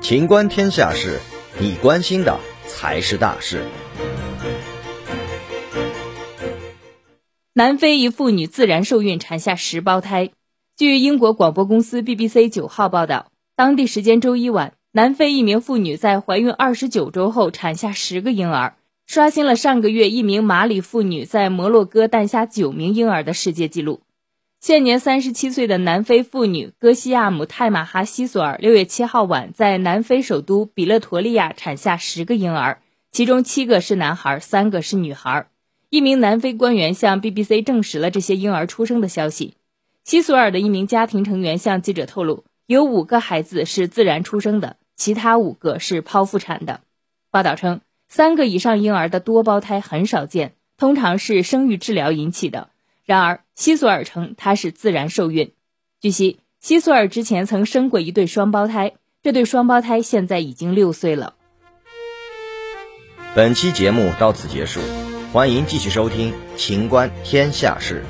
情观天下事，你关心的才是大事。南非一妇女自然受孕产下十胞胎。据英国广播公司 BBC 九号报道，当地时间周一晚，南非一名妇女在怀孕二十九周后产下十个婴儿，刷新了上个月一名马里妇女在摩洛哥诞下九名婴儿的世界纪录。现年三十七岁的南非妇女戈西亚姆泰马哈西索尔六月七号晚在南非首都比勒陀利亚产下十个婴儿，其中七个是男孩，三个是女孩。一名南非官员向 BBC 证实了这些婴儿出生的消息。西索尔的一名家庭成员向记者透露，有五个孩子是自然出生的，其他五个是剖腹产的。报道称，三个以上婴儿的多胞胎很少见，通常是生育治疗引起的。然而，西索尔称他是自然受孕。据悉，西索尔之前曾生过一对双胞胎，这对双胞胎现在已经六岁了。本期节目到此结束，欢迎继续收听《秦观天下事》。